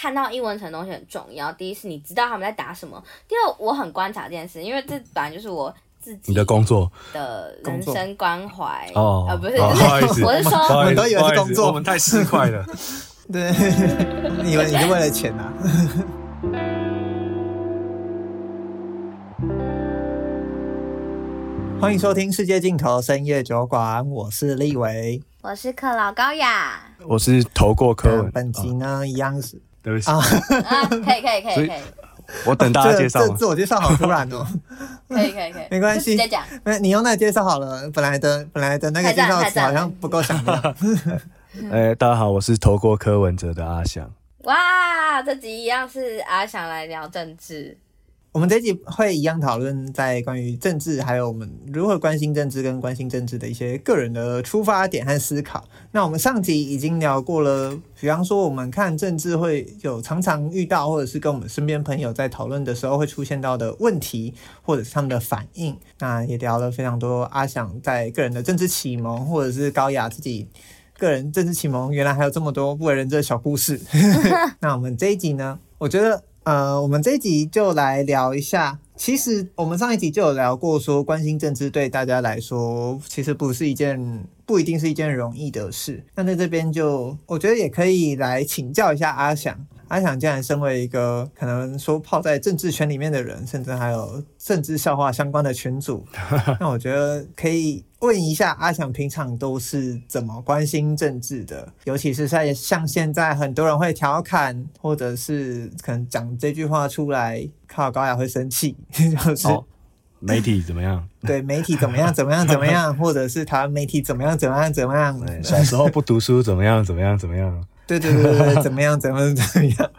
看到英文层的东西很重要。第一是你知道他们在打什么，第二我很观察这件事，因为这本来就是我自己你的工作的人生关怀哦，呃，不是，不好意思，我是说，我们都以为是工作，我们太市侩了。对，你以为你是为了钱啊？欢迎收听《世界尽头深夜酒馆》，我是立维，我是克劳高雅，我是投过柯文。本集呢，一样是对不起啊，可以可以可以可以，我等大家介绍。这自我介绍好突然哦，可以可以可以，没关系，直接讲。那你用那个介绍好了，本来的本来的那个介绍词好像不够响亮。哎，大家好，我是投过柯文哲的阿翔。哇，这集一样是阿翔来聊政治。我们这集会一样讨论在关于政治，还有我们如何关心政治跟关心政治的一些个人的出发点和思考。那我们上集已经聊过了，比方说我们看政治会有常常遇到，或者是跟我们身边朋友在讨论的时候会出现到的问题，或者是他们的反应。那也聊了非常多阿翔在个人的政治启蒙，或者是高雅自己个人政治启蒙，原来还有这么多不为人知的小故事。那我们这一集呢，我觉得。呃，我们这一集就来聊一下。其实我们上一集就有聊过，说关心政治对大家来说，其实不是一件，不一定是一件容易的事。那在这边就，我觉得也可以来请教一下阿翔。阿翔竟然身为一个可能说泡在政治圈里面的人，甚至还有政治笑话相关的群组，那我觉得可以问一下阿翔平常都是怎么关心政治的？尤其是在像现在很多人会调侃，或者是可能讲这句话出来，靠高雅会生气，就是、哦、媒体怎么样？对，媒体怎么样？怎么样？怎么样？或者是台湾媒体怎么样？怎么样？怎么样？小时候不读书怎么样？怎么样？怎么样？对对对对，怎么样？怎么 怎么样？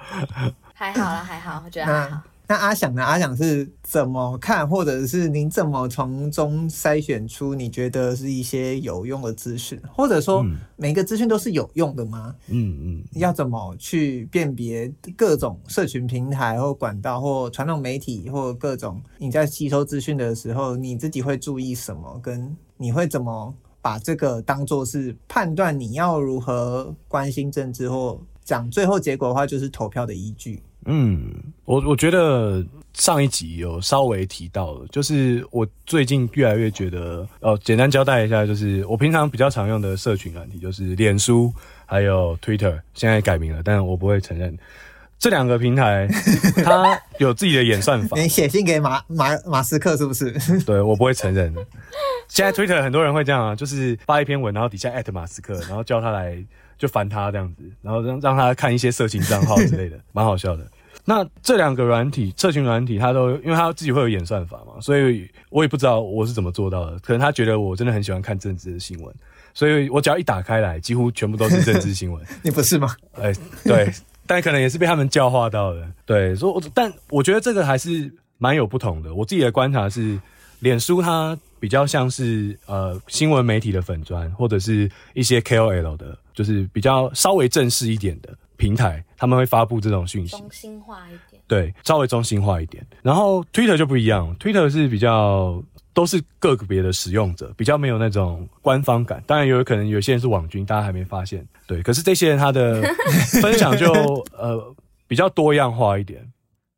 还好啦，还好，我觉得还好。那阿想呢？阿想是怎么看，或者是您怎么从中筛选出你觉得是一些有用的资讯，或者说每个资讯都是有用的吗？嗯嗯。要怎么去辨别各种社群平台或管道或传统媒体或各种你在吸收资讯的时候，你自己会注意什么？跟你会怎么？把这个当做是判断你要如何关心政治或讲最后结果的话，就是投票的依据。嗯，我我觉得上一集有稍微提到了，就是我最近越来越觉得，哦，简单交代一下，就是我平常比较常用的社群软体就是脸书还有 Twitter，现在改名了，但我不会承认。这两个平台，它有自己的演算法。你写信给马马马斯克是不是？对，我不会承认。现在 Twitter 很多人会这样啊，就是发一篇文，然后底下艾特马斯克，然后叫他来就烦他这样子，然后让让他看一些色情账号之类的，蛮好笑的。那这两个软体，社群软体，它都因为它自己会有演算法嘛，所以我也不知道我是怎么做到的。可能他觉得我真的很喜欢看政治的新闻，所以我只要一打开来，几乎全部都是政治新闻。你不是吗？哎，对。但可能也是被他们教化到的，对，所以，但我觉得这个还是蛮有不同的。我自己的观察是，脸书它比较像是呃新闻媒体的粉砖，或者是一些 KOL 的，就是比较稍微正式一点的平台，他们会发布这种讯息，中心化一点，对，稍微中心化一点。然后 Twitter 就不一样，Twitter 是比较。都是个别的使用者，比较没有那种官方感。当然，有可能有些人是网军，大家还没发现。对，可是这些人他的 分享就呃比较多样化一点。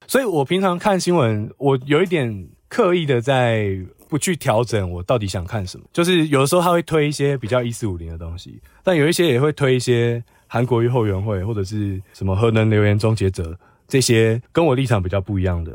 所以我平常看新闻，我有一点刻意的在不去调整我到底想看什么。就是有的时候他会推一些比较一四五零的东西，但有一些也会推一些韩国瑜后援会或者是什么核能留言终结者这些跟我立场比较不一样的。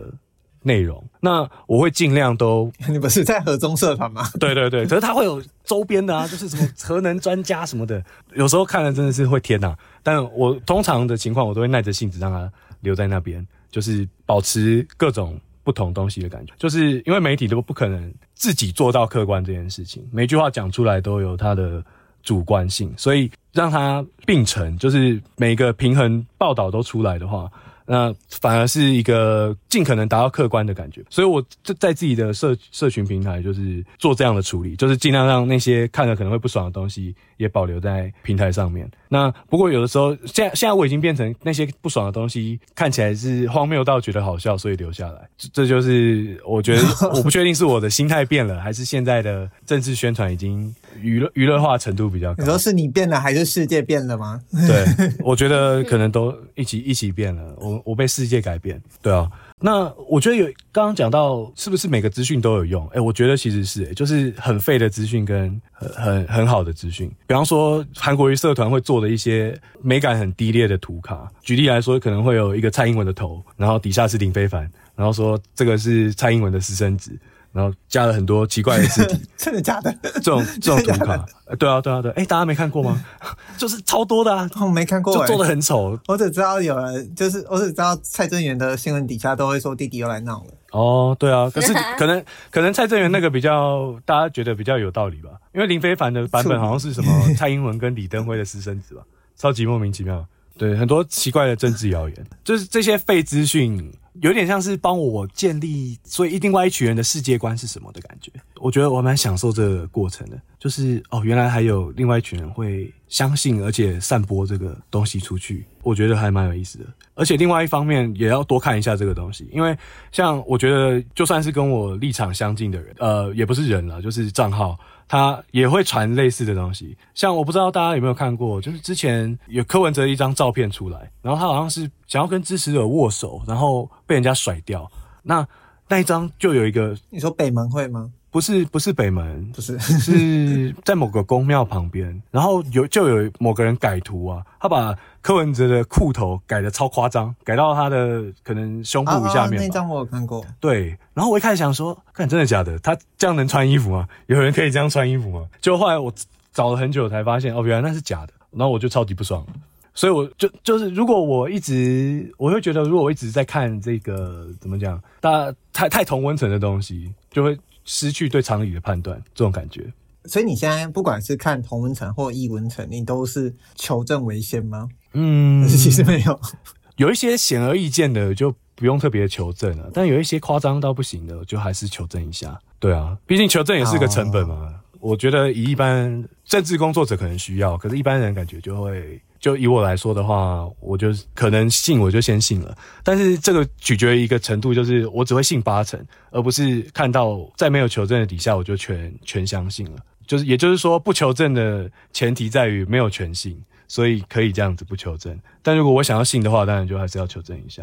内容，那我会尽量都。你不是在核中社团吗？对对对，可是他会有周边的啊，就是什么 核能专家什么的，有时候看了真的是会天哪。但我通常的情况，我都会耐着性子让他留在那边，就是保持各种不同东西的感觉。就是因为媒体都不可能自己做到客观这件事情，每句话讲出来都有它的主观性，所以让它并成，就是每个平衡报道都出来的话。那反而是一个尽可能达到客观的感觉。所以我就在自己的社社群平台，就是做这样的处理，就是尽量让那些看了可能会不爽的东西也保留在平台上面。那不过有的时候，现在现在我已经变成那些不爽的东西看起来是荒谬到觉得好笑，所以留下来。这就是我觉得 我不确定是我的心态变了，还是现在的政治宣传已经娱乐娱乐化程度比较高。你说是你变了，还是世界变了吗？对，我觉得可能都一起一起变了。我我被世界改变。对啊。那我觉得有刚刚讲到是不是每个资讯都有用？哎、我觉得其实是、就是很废的资讯跟很很很好的资讯。比方说韩国瑜社团会做的一些美感很低劣的图卡，举例来说，可能会有一个蔡英文的头，然后底下是林非凡，然后说这个是蔡英文的私生子。然后加了很多奇怪的字体，真的假的？这种 这种图卡，对啊对啊对，哎，大家没看过吗？就是超多的啊，我没看过，就做的很丑。我只知道有人，就是我只知道蔡正元的新闻底下都会说弟弟又来闹了。哦，对啊，可是可能可能蔡正元那个比较大家觉得比较有道理吧，因为林非凡的版本好像是什么蔡英文跟李登辉的私生子吧，超级莫名其妙。对，很多奇怪的政治谣言，就是这些废资讯。有点像是帮我建立，所以另外一群人的世界观是什么的感觉。我觉得我蛮享受这个过程的，就是哦，原来还有另外一群人会相信，而且散播这个东西出去，我觉得还蛮有意思的。而且另外一方面也要多看一下这个东西，因为像我觉得就算是跟我立场相近的人，呃，也不是人了，就是账号。他也会传类似的东西，像我不知道大家有没有看过，就是之前有柯文哲一张照片出来，然后他好像是想要跟支持者握手，然后被人家甩掉。那那一张就有一个，你说北门会吗？不是不是北门，不是是在某个宫庙旁边，然后有就有某个人改图啊，他把柯文哲的裤头改的超夸张，改到他的可能胸部下面。啊啊、那张我有看过。对，然后我一开始想说，看真的假的？他这样能穿衣服吗？有人可以这样穿衣服吗？就后来我找了很久才发现，哦，原来那是假的。然后我就超级不爽，所以我就就是如果我一直，我会觉得如果我一直在看这个怎么讲，大太太同温层的东西，就会。失去对常理的判断，这种感觉。所以你现在不管是看同温层或异温层，你都是求证为先吗？嗯，其实没有，有一些显而易见的就不用特别求证了，但有一些夸张到不行的，就还是求证一下。对啊，毕竟求证也是个成本嘛。哦、我觉得以一般政治工作者可能需要，可是一般人感觉就会。就以我来说的话，我就可能信，我就先信了。但是这个取决于一个程度，就是我只会信八成，而不是看到在没有求证的底下，我就全全相信了。就是也就是说，不求证的前提在于没有全信，所以可以这样子不求证。但如果我想要信的话，当然就还是要求证一下。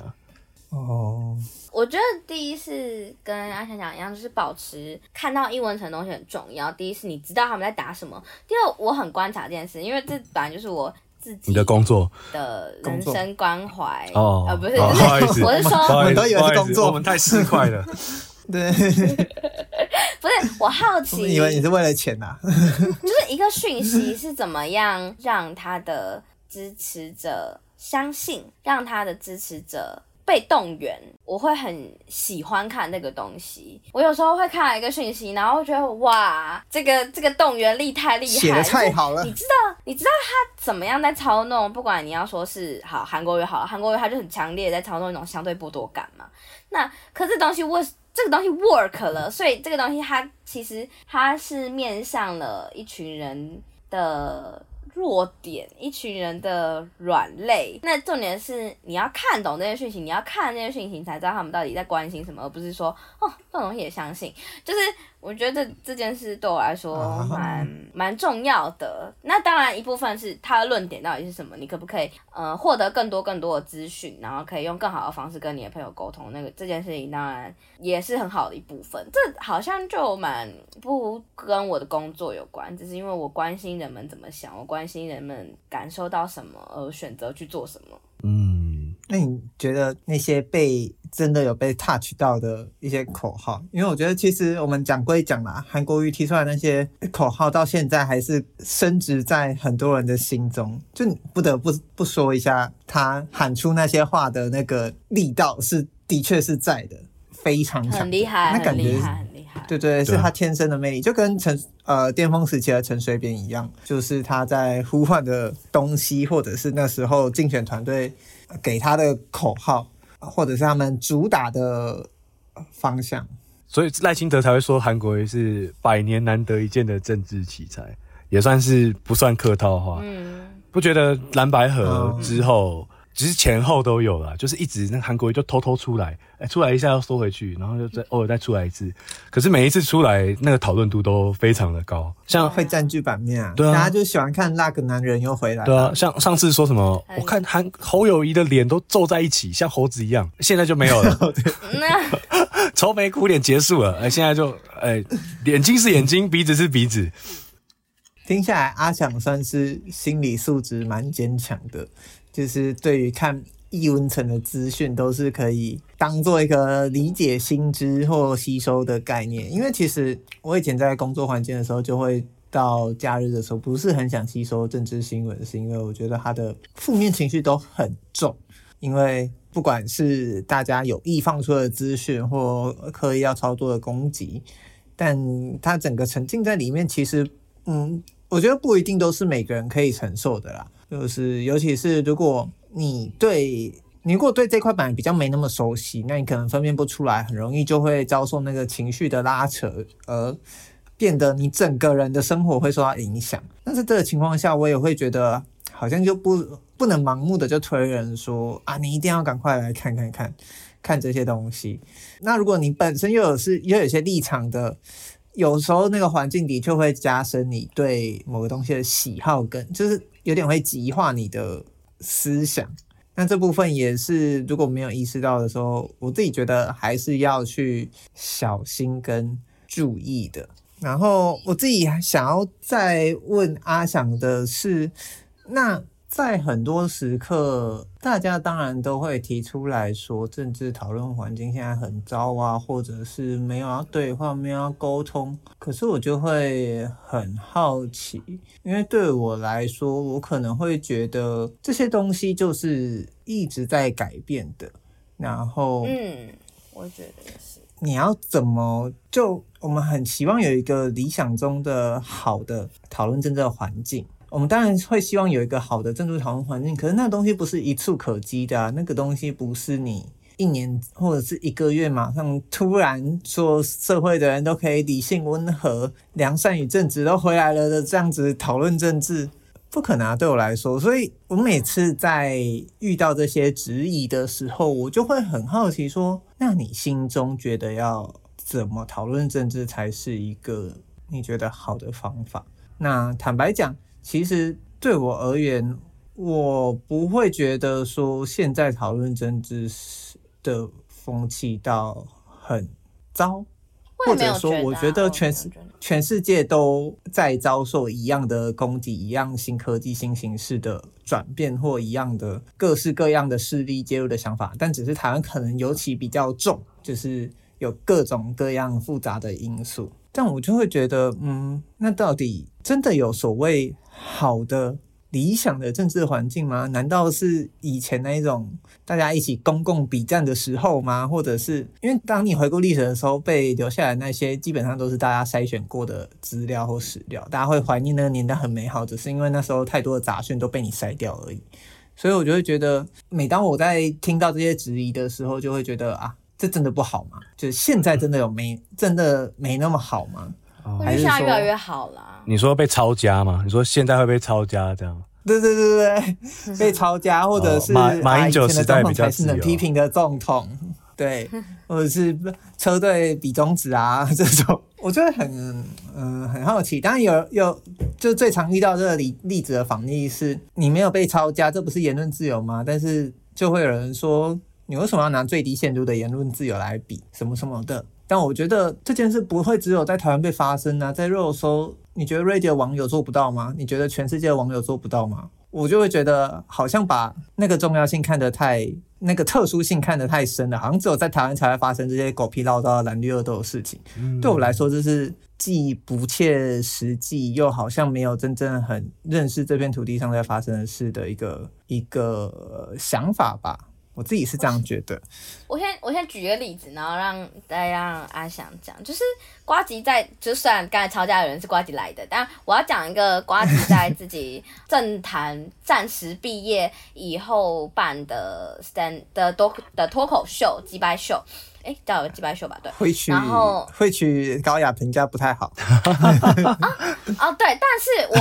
哦，我觉得第一是跟阿翔讲一样，就是保持看到英文层的东西很重要。第一是你知道他们在打什么。第二，我很观察这件事，因为这本来就是我。自己你的工作的人生关怀哦，呃，不是，我是说，我们都以为是工作，我们太市侩了。对，不是，我好奇，以为你是为了钱呐？就是一个讯息是怎么样让他的支持者相信，让他的支持者。被动员，我会很喜欢看那个东西。我有时候会看到一个讯息，然后觉得哇，这个这个动员力太厉害，太好了。你知道，你知道他怎么样在操弄？不管你要说是好韩国瑜好，韩国瑜他就很强烈在操弄一种相对剥夺感嘛。那可是东西为这个东西 work 了，所以这个东西它其实它是面向了一群人的。弱点，一群人的软肋。那重点是你要看懂这些讯息，你要看这些讯息，你才知道他们到底在关心什么，而不是说哦，这种东西也相信，就是。我觉得这这件事对我来说蛮蛮重要的。那当然一部分是他的论点到底是什么，你可不可以呃获得更多更多的资讯，然后可以用更好的方式跟你的朋友沟通。那个这件事情当然也是很好的一部分。这好像就蛮不跟我的工作有关，只是因为我关心人们怎么想，我关心人们感受到什么而选择去做什么。嗯，那你觉得那些被真的有被 touch 到的一些口号，因为我觉得其实我们讲归讲啦，韩国瑜提出来那些口号到现在还是深植在很多人的心中，就不得不不说一下，他喊出那些话的那个力道是的确是在的，非常强，很厉害，那感觉很厉害，很厉害，对对，是他天生的魅力，就跟陈呃巅峰时期的陈水扁一样，就是他在呼唤的东西，或者是那时候竞选团队给他的口号。或者是他们主打的方向。所以赖清德才会说韩国瑜是百年难得一见的政治奇才，也算是不算客套话。嗯，不觉得蓝白合之后，其实前后都有啦，就是一直那韩国瑜就偷偷出来，哎、欸，出来一下又缩回去，然后就再偶尔再出来一次。可是每一次出来，那个讨论度都非常的高，像会占据版面啊。对啊，大家就喜欢看那个男人又回来。对啊，像上次说什么，我看韩侯友谊的脸都皱在一起，像猴子一样，现在就没有了。愁眉苦脸结束了，哎，现在就哎，眼睛是眼睛，鼻子是鼻子。听下来，阿强算是心理素质蛮坚强的，就是对于看易温层的资讯，都是可以当做一个理解新知或吸收的概念。因为其实我以前在工作环境的时候，就会到假日的时候，不是很想吸收政治新闻，是因为我觉得它的负面情绪都很重，因为。不管是大家有意放出的资讯，或刻意要操作的攻击，但他整个沉浸在里面，其实，嗯，我觉得不一定都是每个人可以承受的啦。就是，尤其是如果你对，你如果对这块板比较没那么熟悉，那你可能分辨不出来，很容易就会遭受那个情绪的拉扯，而变得你整个人的生活会受到影响。但是这个情况下，我也会觉得。好像就不不能盲目的就推人说啊，你一定要赶快来看看看看这些东西。那如果你本身又有是又有些立场的，有时候那个环境的确会加深你对某个东西的喜好跟，就是有点会极化你的思想。那这部分也是如果没有意识到的时候，我自己觉得还是要去小心跟注意的。然后我自己想要再问阿想的是。那在很多时刻，大家当然都会提出来说，政治讨论环境现在很糟啊，或者是没有要对话，没有要沟通。可是我就会很好奇，因为对我来说，我可能会觉得这些东西就是一直在改变的。然后，嗯，我觉得是。你要怎么就我们很期望有一个理想中的好的讨论政治的环境。我们当然会希望有一个好的政治讨论环境，可是那个东西不是一蹴可及的，那个东西不是你一年或者是一个月马上突然说社会的人都可以理性温和、良善与正直都回来了的这样子讨论政治，不可能啊，对我来说。所以我每次在遇到这些质疑的时候，我就会很好奇说，那你心中觉得要怎么讨论政治才是一个你觉得好的方法？那坦白讲。其实对我而言，我不会觉得说现在讨论政治的风气到很糟，或者说我觉得全世全世界都在遭受一样的攻击，一样新科技新形式的转变，或一样的各式各样的势力介入的想法，但只是台湾可能尤其比较重，就是有各种各样复杂的因素。但我就会觉得，嗯，那到底真的有所谓好的理想的政治环境吗？难道是以前那一种大家一起公共比战的时候吗？或者是因为当你回顾历史的时候，被留下来那些基本上都是大家筛选过的资料或史料，大家会怀念那个年代很美好，只是因为那时候太多的杂讯都被你筛掉而已。所以我就会觉得，每当我在听到这些质疑的时候，就会觉得啊。这真的不好吗？就是现在真的有没真的没那么好吗？还是现在越来越好啦？你说被抄家吗？你说现在会被抄家这样？对对对对，被抄家，或者是马马英九时代比较是能批评的总统，对，或者是车队比中指啊 这种，我觉得很嗯、呃、很好奇。当然有有，就最常遇到这个例例子的反例是，你没有被抄家，这不是言论自由吗？但是就会有人说。你为什么要拿最低限度的言论自由来比什么什么的？但我觉得这件事不会只有在台湾被发生啊，在热搜，你觉得 Radio 网友做不到吗？你觉得全世界的网友做不到吗？我就会觉得好像把那个重要性看得太，那个特殊性看得太深了，好像只有在台湾才会发生这些狗屁唠叨的蓝绿恶斗的事情。嗯。对我来说，这是既不切实际，又好像没有真正很认识这片土地上在发生的事的一个一个想法吧。我自己是这样觉得。我先我先举一个例子，然后让再让阿翔讲，就是瓜吉在，就算刚才吵架的人是瓜吉来的，但我要讲一个瓜吉在自己政坛暂时毕业以后办的 stand 的多的脱口秀击败秀。哎、欸，叫击败秀吧，对。然后会取高雅评价不太好。啊，哦，对，但是我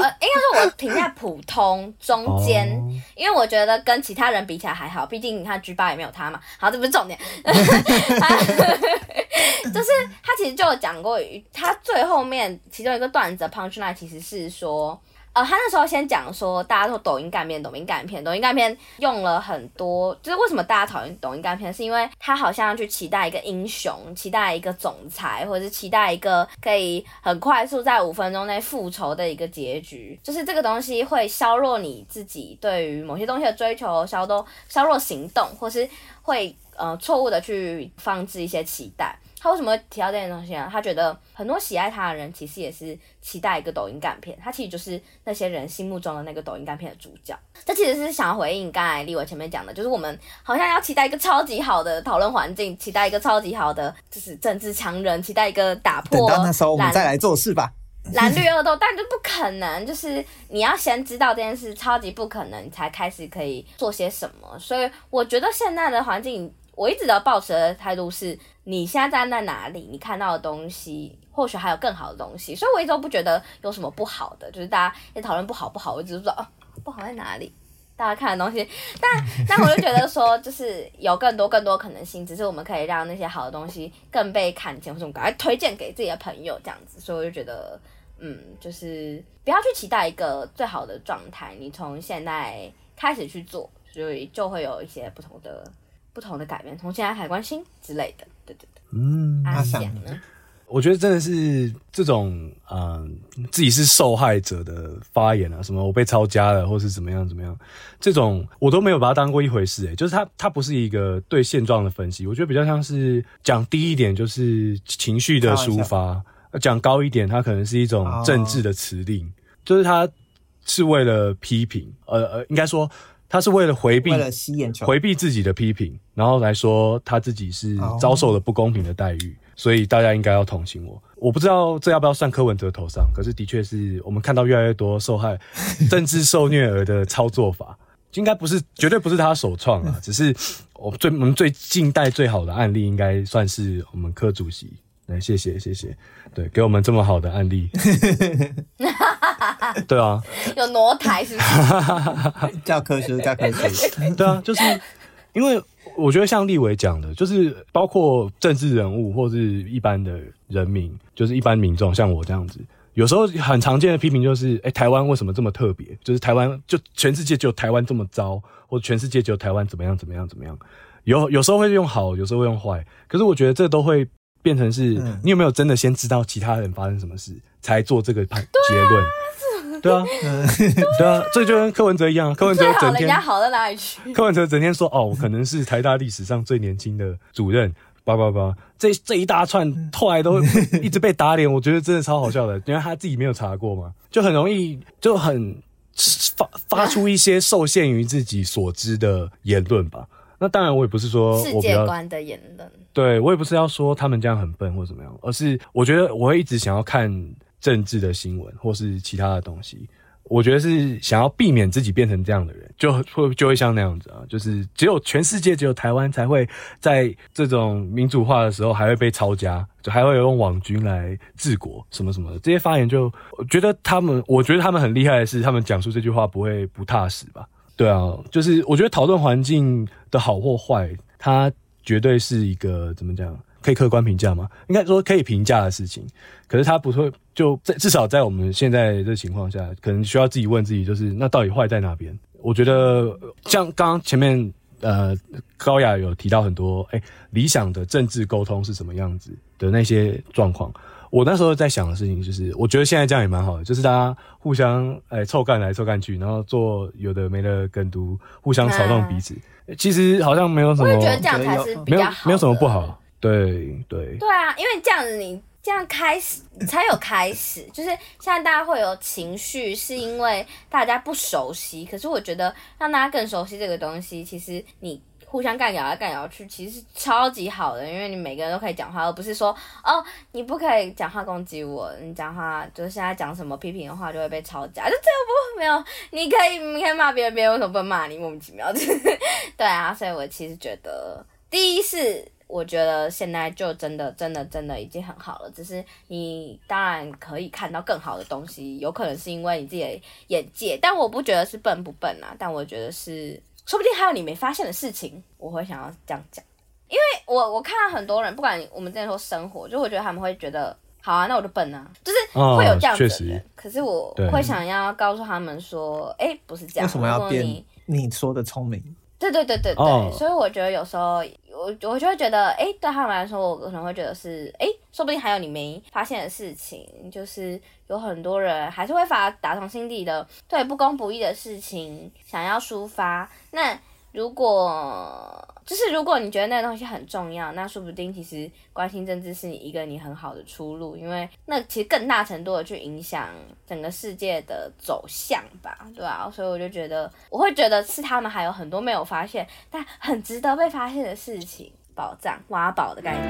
呃，应该说我评价普通中间，哦、因为我觉得跟其他人比起来还好，毕竟你看 G 八也没有他嘛。好，这不是重点。他 就是他其实就有讲过，他最后面其中一个段子的 punchline 其实是说。呃，他那时候先讲说，大家都抖音干片，抖音干片，抖音干片用了很多，就是为什么大家讨厌抖音干片，是因为他好像去期待一个英雄，期待一个总裁，或者是期待一个可以很快速在五分钟内复仇的一个结局，就是这个东西会削弱你自己对于某些东西的追求，削弱削弱行动，或是会呃错误的去放置一些期待。他为什么会提到这件东西呢？他觉得很多喜爱他的人其实也是期待一个抖音干片，他其实就是那些人心目中的那个抖音干片的主角。这其实是想要回应刚才立伟前面讲的，就是我们好像要期待一个超级好的讨论环境，期待一个超级好的就是政治强人，期待一个打破。等到那时候我们再来做事吧。蓝绿恶斗，但就不可能，就是你要先知道这件事超级不可能，才开始可以做些什么。所以我觉得现在的环境。我一直都抱持的态度是，你现在站在哪里，你看到的东西或许还有更好的东西，所以我一直都不觉得有什么不好的，就是大家也讨论不好不好，我一直不知道哦，不好在哪里，大家看的东西，但但我就觉得说，就是有更多更多可能性，只是我们可以让那些好的东西更被看见，或者我们赶快推荐给自己的朋友这样子，所以我就觉得，嗯，就是不要去期待一个最好的状态，你从现在开始去做，所以就会有一些不同的。不同的改变，从现在开始关心之类的，对对对。嗯，阿翔呢？我觉得真的是这种，嗯，自己是受害者的发言啊，什么我被抄家了，或是怎么样怎么样，这种我都没有把它当过一回事。诶，就是他他不是一个对现状的分析，我觉得比较像是讲低一点就是情绪的抒发，讲高一点，它可能是一种政治的辞令，哦、就是它是为了批评，呃呃，应该说。他是为了回避，回避自己的批评，然后来说他自己是遭受了不公平的待遇，所以大家应该要同情我。我不知道这要不要算柯文哲头上，可是的确是我们看到越来越多受害 政治受虐儿的操作法，应该不是，绝对不是他首创啊，只是我最我们最近代最好的案例，应该算是我们柯主席。来，谢谢谢谢，对，给我们这么好的案例。对啊，有挪台是不是？教科书，教科书。对啊，就是因为我觉得像立伟讲的，就是包括政治人物或是一般的人民，就是一般民众，像我这样子，有时候很常见的批评就是：哎、欸，台湾为什么这么特别？就是台湾就全世界只有台湾这么糟，或者全世界只有台湾怎么样怎么样怎么样？有有时候会用好，有时候会用坏。可是我觉得这都会。变成是你有没有真的先知道其他人发生什么事，才做这个判结论？对啊，对啊，这就跟柯文哲一样。柯文哲整天好在哪里去？柯文哲整天说哦，我可能是台大历史上最年轻的主任，叭叭叭，这这一大串后来都一直被打脸，我觉得真的超好笑的，因为他自己没有查过嘛，就很容易就很发发出一些受限于自己所知的言论吧。那当然，我也不是说世界观的言论，对，我也不是要说他们这样很笨或怎么样，而是我觉得我会一直想要看政治的新闻或是其他的东西。我觉得是想要避免自己变成这样的人，就会就会像那样子啊，就是只有全世界只有台湾才会在这种民主化的时候还会被抄家，就还会有用网军来治国什么什么的这些发言，就我觉得他们，我觉得他们很厉害的是，他们讲出这句话不会不踏实吧。对啊，就是我觉得讨论环境的好或坏，它绝对是一个怎么讲，可以客观评价吗？应该说可以评价的事情。可是它不会就在至少在我们现在这情况下，可能需要自己问自己，就是那到底坏在哪边？我觉得像刚刚前面呃高雅有提到很多，哎，理想的政治沟通是什么样子的那些状况。我那时候在想的事情就是，我觉得现在这样也蛮好的，就是大家互相哎凑干来凑干去，然后做有的没的梗读，互相嘲弄彼此。嗯、其实好像没有什么，我觉得这样才是比较好，没有没有什么不好。对对对啊，因为这样子你这样开始才有开始，就是现在大家会有情绪，是因为大家不熟悉。可是我觉得让大家更熟悉这个东西，其实你互相干咬来干咬去，其实是超级好的，因为你每个人都可以讲话，而不是说哦，你不可以讲话攻击我，你讲话就是现在讲什么批评的话就会被吵架，就 这个不没有，你可以你可以骂别人，别人为什么不能骂你？莫名其妙，对啊，所以我其实觉得第一是。我觉得现在就真的、真的、真的已经很好了。只是你当然可以看到更好的东西，有可能是因为你自己的眼界，但我不觉得是笨不笨啊。但我觉得是，说不定还有你没发现的事情。我会想要这样讲，因为我我看到很多人，不管我们之前说生活，就我觉得他们会觉得，好啊，那我就笨啊，就是会有这样子的人。哦，可是我会想要告诉他们说，哎，欸，不是这样，为什么要变你，你说的聪明？对对对对对，哦，所以我觉得有时候。我我就会觉得，哎，对他们来说，我可能会觉得是，哎，说不定还有你没发现的事情，就是有很多人还是会发打从心底的对不公不义的事情想要抒发，那。如果就是如果你觉得那个东西很重要，那说不定其实关心政治是你一个你很好的出路，因为那其实更大程度的去影响整个世界的走向吧，对啊，所以我就觉得我会觉得是他们还有很多没有发现但很值得被发现的事情，宝藏挖宝的概念。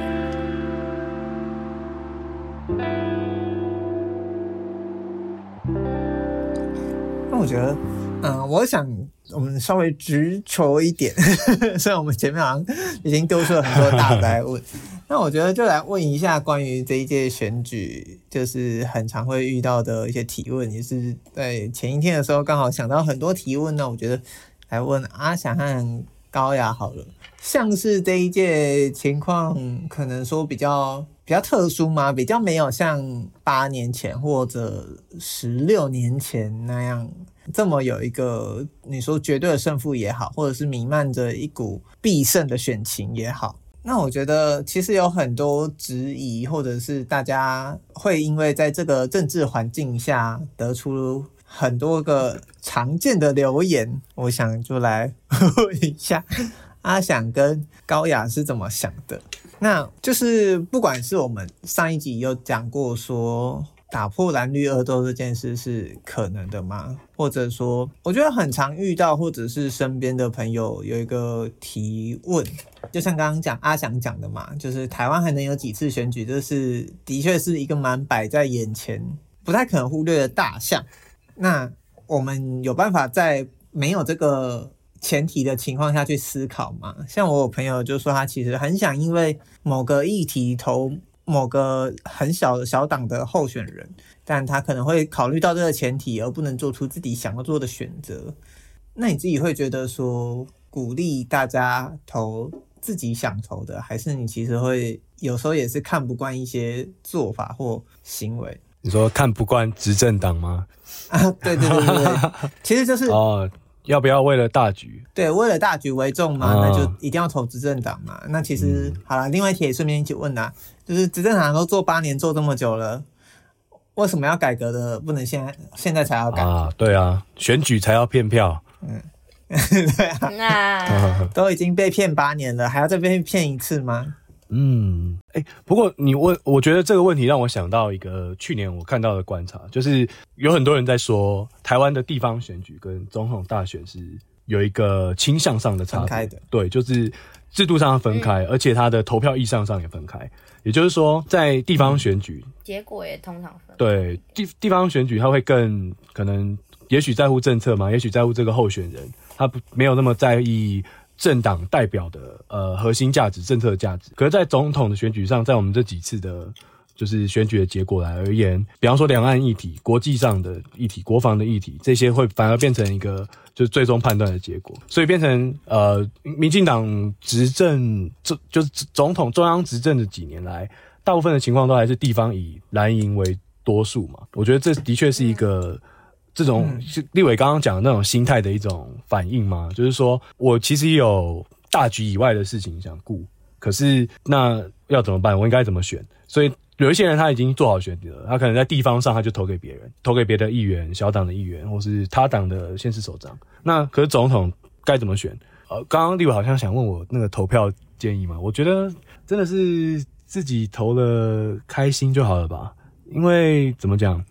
那我觉得，嗯，我想。我们稍微直球一点，虽然我们前面好像已经丢出了很多大白问，那我觉得就来问一下关于这一届选举，就是很常会遇到的一些提问，也是在前一天的时候刚好想到很多提问呢。我觉得来问阿翔和高雅好了，像是这一届情况，可能说比较比较特殊吗？比较没有像八年前或者十六年前那样。这么有一个你说绝对的胜负也好，或者是弥漫着一股必胜的选情也好，那我觉得其实有很多质疑，或者是大家会因为在这个政治环境下得出很多个常见的留言，我想就来问一下 阿想跟高雅是怎么想的。那就是不管是我们上一集有讲过说。打破蓝绿恶斗这件事是可能的吗？或者说，我觉得很常遇到，或者是身边的朋友有一个提问，就像刚刚讲阿翔讲的嘛，就是台湾还能有几次选举？这是的确是一个蛮摆在眼前，不太可能忽略的大项。那我们有办法在没有这个前提的情况下去思考吗？像我有朋友就说，他其实很想因为某个议题投。某个很小的小党的候选人，但他可能会考虑到这个前提，而不能做出自己想要做的选择。那你自己会觉得说，鼓励大家投自己想投的，还是你其实会有时候也是看不惯一些做法或行为？你说看不惯执政党吗？啊，对对对对，其实就是哦。要不要为了大局？对，为了大局为重嘛，哦、那就一定要投执政党嘛。那其实、嗯、好了，另外一题也顺便一起问呐，就是执政党都做八年做这么久了，为什么要改革的？不能现在现在才要改啊？对啊，选举才要骗票。嗯，对啊，那 都已经被骗八年了，还要再被骗一次吗？嗯，哎、欸，不过你问，我觉得这个问题让我想到一个去年我看到的观察，就是有很多人在说，台湾的地方选举跟总统大选是有一个倾向上的差别的，对，就是制度上分开，而且它的投票意向上也分开。也就是说，在地方选举，结果也通常分。对，地地方选举，他会更可能，也许在乎政策嘛，也许在乎这个候选人，他不没有那么在意。政党代表的呃核心价值、政策的价值，可是，在总统的选举上，在我们这几次的，就是选举的结果来而言，比方说两岸议题、国际上的议题、国防的议题，这些会反而变成一个就是最终判断的结果，所以变成呃，民进党执政，就就是总统中央执政的几年来，大部分的情况都还是地方以蓝营为多数嘛。我觉得这的确是一个。这种是立委刚刚讲的那种心态的一种反应吗？就是说我其实有大局以外的事情想顾，可是那要怎么办？我应该怎么选？所以有一些人他已经做好选择了，他可能在地方上他就投给别人，投给别的议员、小党的议员，或是他党的县市首长。那可是总统该怎么选？呃，刚刚立委好像想问我那个投票建议嘛？我觉得真的是自己投了开心就好了吧？因为怎么讲？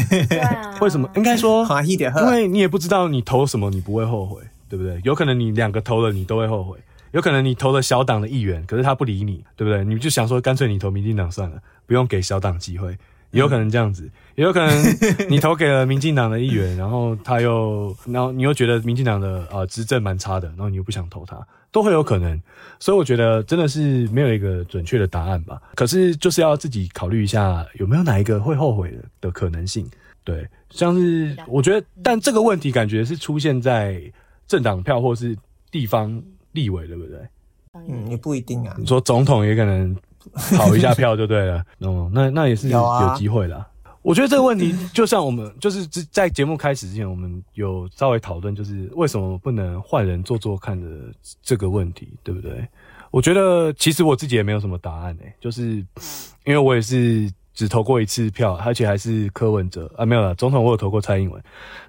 为什么？应该说，一点，因为你也不知道你投什么，你不会后悔，对不对？有可能你两个投了，你都会后悔。有可能你投了小党的议员，可是他不理你，对不对？你就想说，干脆你投民进党算了，不用给小党机会。也有可能这样子，也有可能 你投给了民进党的议员，然后他又，然后你又觉得民进党的呃执政蛮差的，然后你又不想投他，都会有可能。所以我觉得真的是没有一个准确的答案吧。可是就是要自己考虑一下有没有哪一个会后悔的的可能性。对，像是我觉得，但这个问题感觉是出现在政党票或是地方立委，对不对？嗯，也不一定啊。你说总统也可能。跑一下票就对了，哦，那那也是有机会的、啊。我觉得这个问题，就像我们就是在节目开始之前，我们有稍微讨论，就是为什么不能换人做做看的这个问题，对不对？我觉得其实我自己也没有什么答案诶、欸，就是因为我也是只投过一次票，而且还是柯文哲啊，没有了，总统我有投过蔡英文，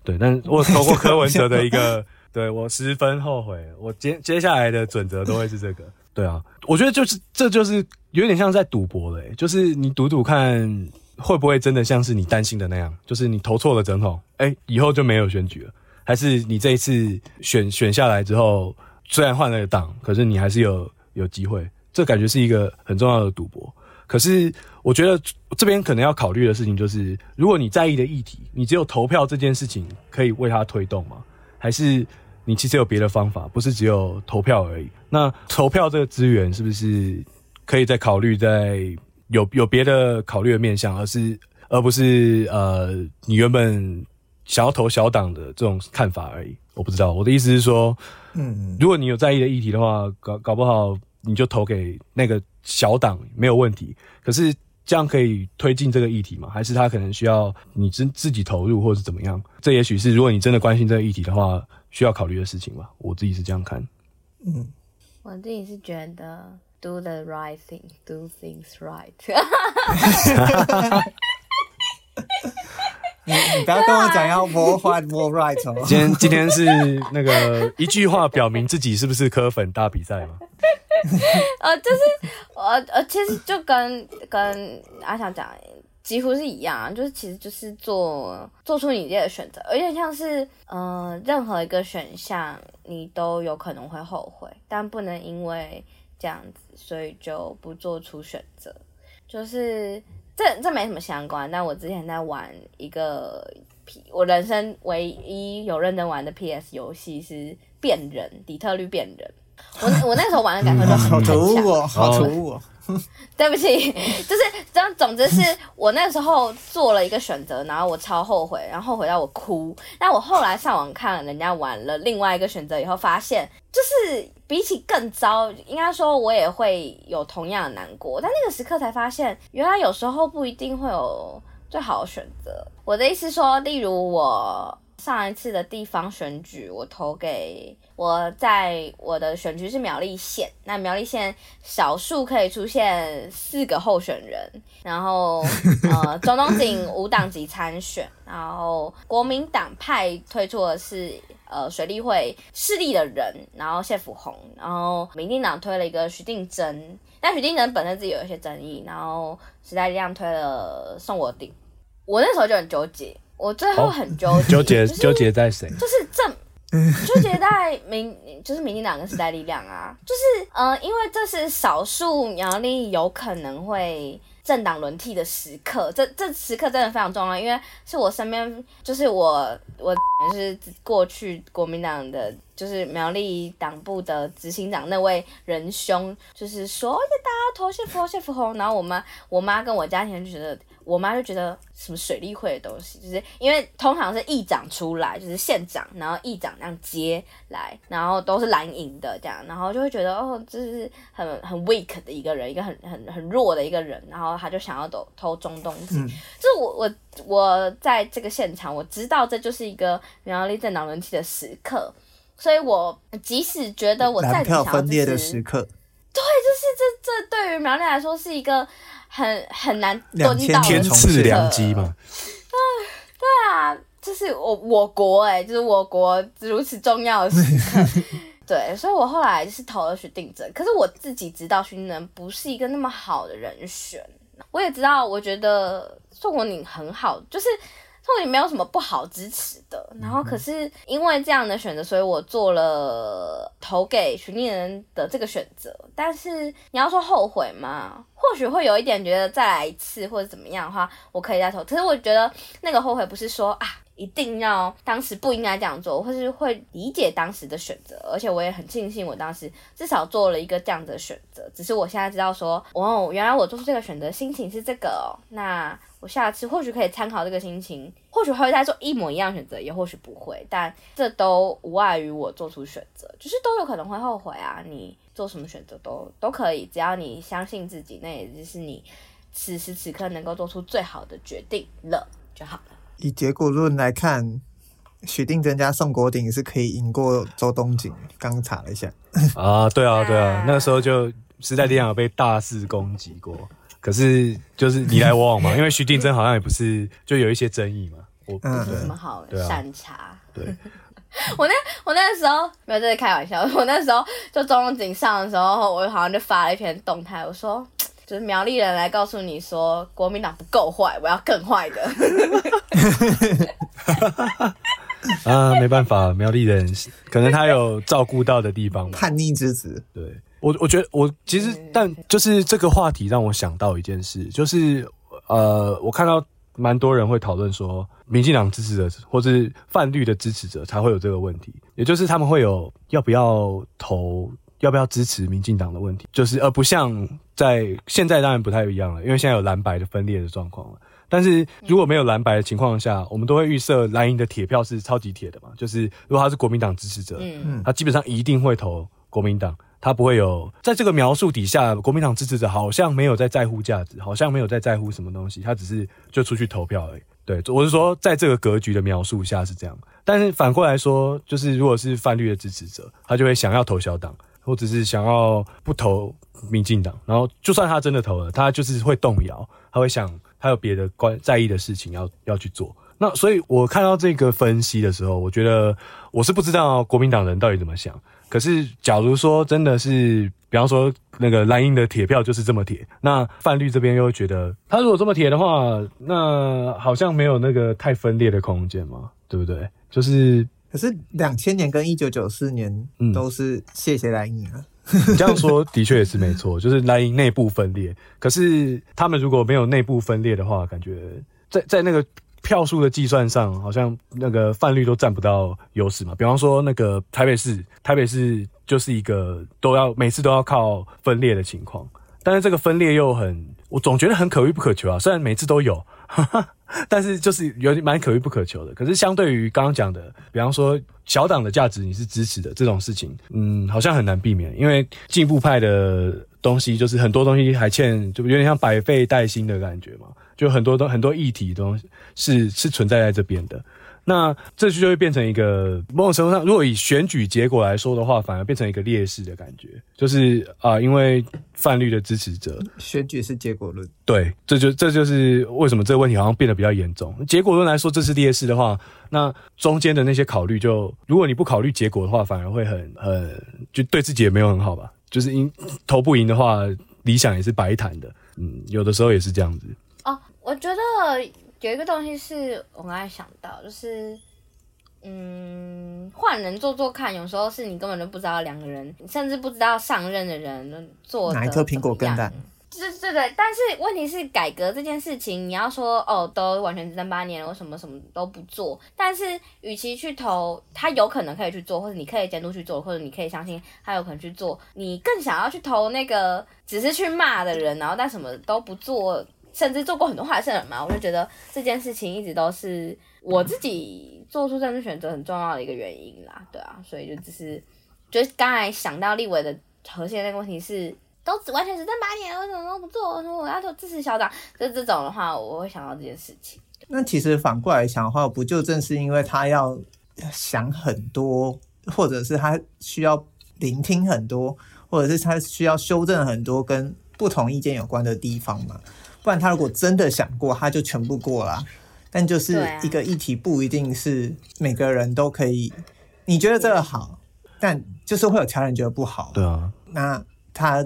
对，但我投过柯文哲的一个，对，我十分后悔，我接接下来的准则都会是这个。对啊，我觉得就是这就是有点像在赌博了，就是你赌赌看会不会真的像是你担心的那样，就是你投错了总统，哎，以后就没有选举了，还是你这一次选选下来之后，虽然换了个党，可是你还是有有机会，这感觉是一个很重要的赌博。可是我觉得这边可能要考虑的事情就是，如果你在意的议题，你只有投票这件事情可以为它推动吗？还是？你其实有别的方法，不是只有投票而已。那投票这个资源是不是可以再考虑，在有有别的考虑的面向，而是而不是呃你原本想要投小党的这种看法而已？我不知道，我的意思是说，嗯，如果你有在意的议题的话，搞搞不好你就投给那个小党没有问题。可是这样可以推进这个议题吗？还是他可能需要你自自己投入，或是怎么样？这也许是如果你真的关心这个议题的话。需要考虑的事情吧，我自己是这样看。嗯，我自己是觉得 do the right thing, do things right。你你不要跟我讲要 more right, more right 哦。今天今天是那个一句话表明自己是不是柯粉大比赛吗？呃，就是呃呃，其实就跟跟阿翔讲。几乎是一样啊，就是其实就是做做出你自己的选择，有点像是，呃，任何一个选项你都有可能会后悔，但不能因为这样子，所以就不做出选择。就是这这没什么相关，但我之前在玩一个 P，我人生唯一有认真玩的 PS 游戏是变人，底特律变人。我我那时候玩的感受就很强，好突兀哦，好突兀哦。对不起，就是这样。总之是我那时候做了一个选择，然后我超后悔，然后后悔到我哭。但我后来上网看人家玩了另外一个选择以后，发现就是比起更糟，应该说我也会有同样的难过。但那个时刻才发现，原来有时候不一定会有最好的选择。我的意思说，例如我上一次的地方选举，我投给。我在我的选区是苗栗县，那苗栗县少数可以出现四个候选人，然后 呃，中东锦无党籍参选，然后国民党派推出的是呃水利会势力的人，然后谢福弘，然后民进党推了一个徐定真，但徐定真本身自己有一些争议，然后时代力量推了宋国鼎，我那时候就很纠结，我最后很纠结，纠结纠结在谁？就是正。纠结在民，就是民进党跟时代力量啊，就是呃，因为这是少数苗栗有可能会政党轮替的时刻，这这时刻真的非常重要，因为是我身边，就是我我是过去国民党的，就是苗栗党部的执行长那位仁兄，就是说，大家投谢福谢福红，然后我妈我妈跟我家庭就觉得。我妈就觉得什么水利会的东西，就是因为通常是议长出来，就是县长，然后议长那样接来，然后都是蓝营的这样，然后就会觉得哦，这是很很 weak 的一个人，一个很很很弱的一个人，然后他就想要投投中东西。嗯、就是我我我在这个现场，我知道这就是一个苗栗政党轮替的时刻，所以我即使觉得我再想分裂的时刻，对，就是这这对于苗栗来说是一个。很很难蹲到天赐良机嘛？啊对啊，就是我我国哎、欸，就是我国如此重要的时刻，对，所以我后来是投了许定真，可是我自己知道徐定真不是一个那么好的人选。我也知道，我觉得宋国宁很好，就是宋国宁没有什么不好支持的。然后可是因为这样的选择，所以我做了投给许定哲的这个选择。但是你要说后悔吗？或许会有一点觉得再来一次或者怎么样的话，我可以再投。可是我觉得那个后悔不是说啊。一定要当时不应该这样做，或是会理解当时的选择，而且我也很庆幸我当时至少做了一个这样的选择。只是我现在知道说，哦，原来我做出这个选择心情是这个哦，那我下次或许可以参考这个心情，或许会再做一模一样选择，也或许不会，但这都无碍于我做出选择，就是都有可能会后悔啊。你做什么选择都都可以，只要你相信自己，那也就是你此时此刻能够做出最好的决定了就好了。以结果论来看，许定真加宋国鼎是可以赢过周东锦。刚查了一下，啊，对啊，对啊，那个时候就时代力量有被大肆攻击过，可是就是你来我往嘛，因为许定真好像也不是就有一些争议嘛，我不是什么好善茬。对，我那我那时候没有在开玩笑，我那时候就周东锦上的时候，我好像就发了一篇动态，我说。就是苗栗人来告诉你说，国民党不够坏，我要更坏的。啊，没办法，苗栗人可能他有照顾到的地方。叛逆之子，对我，我觉得我其实，但就是这个话题让我想到一件事，就是呃，我看到蛮多人会讨论说，民进党支持者或是泛绿的支持者才会有这个问题，也就是他们会有要不要投。要不要支持民进党的问题，就是而不像在现在当然不太一样了，因为现在有蓝白的分裂的状况了。但是如果没有蓝白的情况下，我们都会预设蓝营的铁票是超级铁的嘛，就是如果他是国民党支持者，嗯，他基本上一定会投国民党，他不会有在这个描述底下，国民党支持者好像没有在在乎价值，好像没有在在乎什么东西，他只是就出去投票而已。对，我是说在这个格局的描述下是这样，但是反过来说，就是如果是泛绿的支持者，他就会想要投小党。或者是想要不投民进党，然后就算他真的投了，他就是会动摇，他会想他有别的关在意的事情要要去做。那所以我看到这个分析的时候，我觉得我是不知道国民党人到底怎么想。可是假如说真的是，比方说那个蓝营的铁票就是这么铁，那泛绿这边又觉得他如果这么铁的话，那好像没有那个太分裂的空间嘛，对不对？就是。可是两千年跟一九九四年都是谢谢蓝营啊，你这样说的确也是没错，就是蓝营内部分裂。可是他们如果没有内部分裂的话，感觉在在那个票数的计算上，好像那个泛绿都占不到优势嘛。比方说那个台北市，台北市就是一个都要每次都要靠分裂的情况，但是这个分裂又很，我总觉得很可遇不可求啊。虽然每次都有。哈哈，但是就是有蛮可遇不可求的。可是相对于刚刚讲的，比方说小党的价值你是支持的这种事情，嗯，好像很难避免。因为进步派的东西就是很多东西还欠，就有点像百废待兴的感觉嘛。就很多都很多议题都是是存在在这边的。那这就会变成一个某种程度上，如果以选举结果来说的话，反而变成一个劣势的感觉，就是啊、呃，因为泛绿的支持者，选举是结果论，对，这就这就是为什么这个问题好像变得比较严重。结果论来说，这是劣势的话，那中间的那些考虑就，如果你不考虑结果的话，反而会很很就对自己也没有很好吧。就是赢投不赢的话，理想也是白谈的，嗯，有的时候也是这样子。哦，我觉得。有一个东西是我刚才想到，就是，嗯，换人做做看，有时候是你根本就不知道两个人，甚至不知道上任的人做哪一颗苹果更大。对对对，但是问题是改革这件事情，你要说哦，都完全执政八年了，我什么什么都不做，但是与其去投他有可能可以去做，或者你可以监督去做，或者你可以相信他有可能去做，你更想要去投那个只是去骂的人，然后但什么都不做。甚至做过很多坏事的人嘛，我就觉得这件事情一直都是我自己做出政治选择很重要的一个原因啦，对啊，所以就只是，就是刚才想到立委的核心那个问题是，都只完全执政八年，为什么都不做？说我要做支持小长，就这种的话，我会想到这件事情。那其实反过来想的话，不就正是因为他要想很多，或者是他需要聆听很多，或者是他需要修正很多跟不同意见有关的地方嘛？不然他如果真的想过，他就全部过了。但就是一个议题，不一定是每个人都可以。你觉得这个好，但就是会有其他人觉得不好。对啊，那他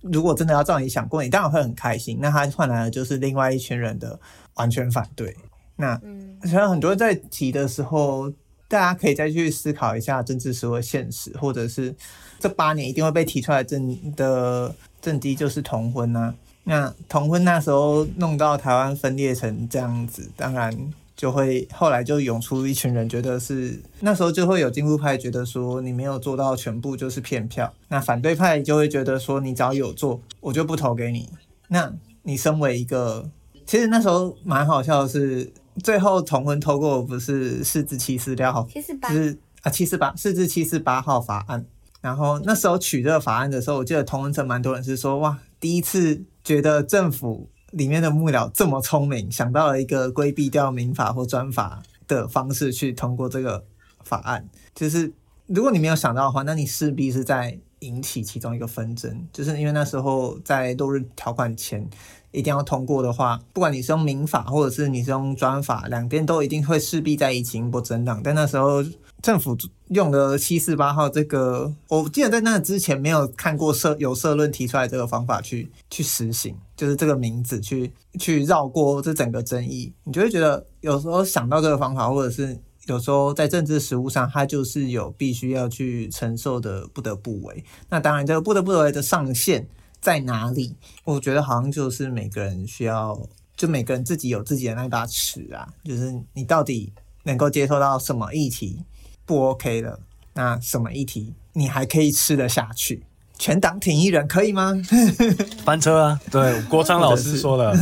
如果真的要照你想过，你当然会很开心。那他换来的就是另外一群人的完全反对。那嗯，实际上很多人在提的时候，大家可以再去思考一下政治时候的现实，或者是这八年一定会被提出来政的政绩就是同婚呐、啊。那同婚那时候弄到台湾分裂成这样子，当然就会后来就涌出一群人，觉得是那时候就会有进步派觉得说你没有做到全部就是骗票，那反对派就会觉得说你只要有做，我就不投给你。那你身为一个，其实那时候蛮好笑的是，最后同婚通过不是四至七四六号，七四八是啊七四八四至七四八号法案。然后那时候取这个法案的时候，我记得同文城蛮多人是说，哇，第一次觉得政府里面的幕僚这么聪明，想到了一个规避掉民法或专法的方式去通过这个法案。就是如果你没有想到的话，那你势必是在引起其中一个纷争，就是因为那时候在落日条款前一定要通过的话，不管你是用民法或者是你是用专法，两边都一定会势必在引起一波争论。但那时候。政府用的七四八号这个，我记得在那之前没有看过社有社论提出来这个方法去去实行，就是这个名字去去绕过这整个争议，你就会觉得有时候想到这个方法，或者是有时候在政治实务上，它就是有必须要去承受的不得不为。那当然，这个不得不为的上限在哪里？我觉得好像就是每个人需要，就每个人自己有自己的那把尺啊，就是你到底能够接受到什么议题。不 OK 的，那什么议题你还可以吃得下去？全党挺一人可以吗？翻车啊！对，郭昌老师说的，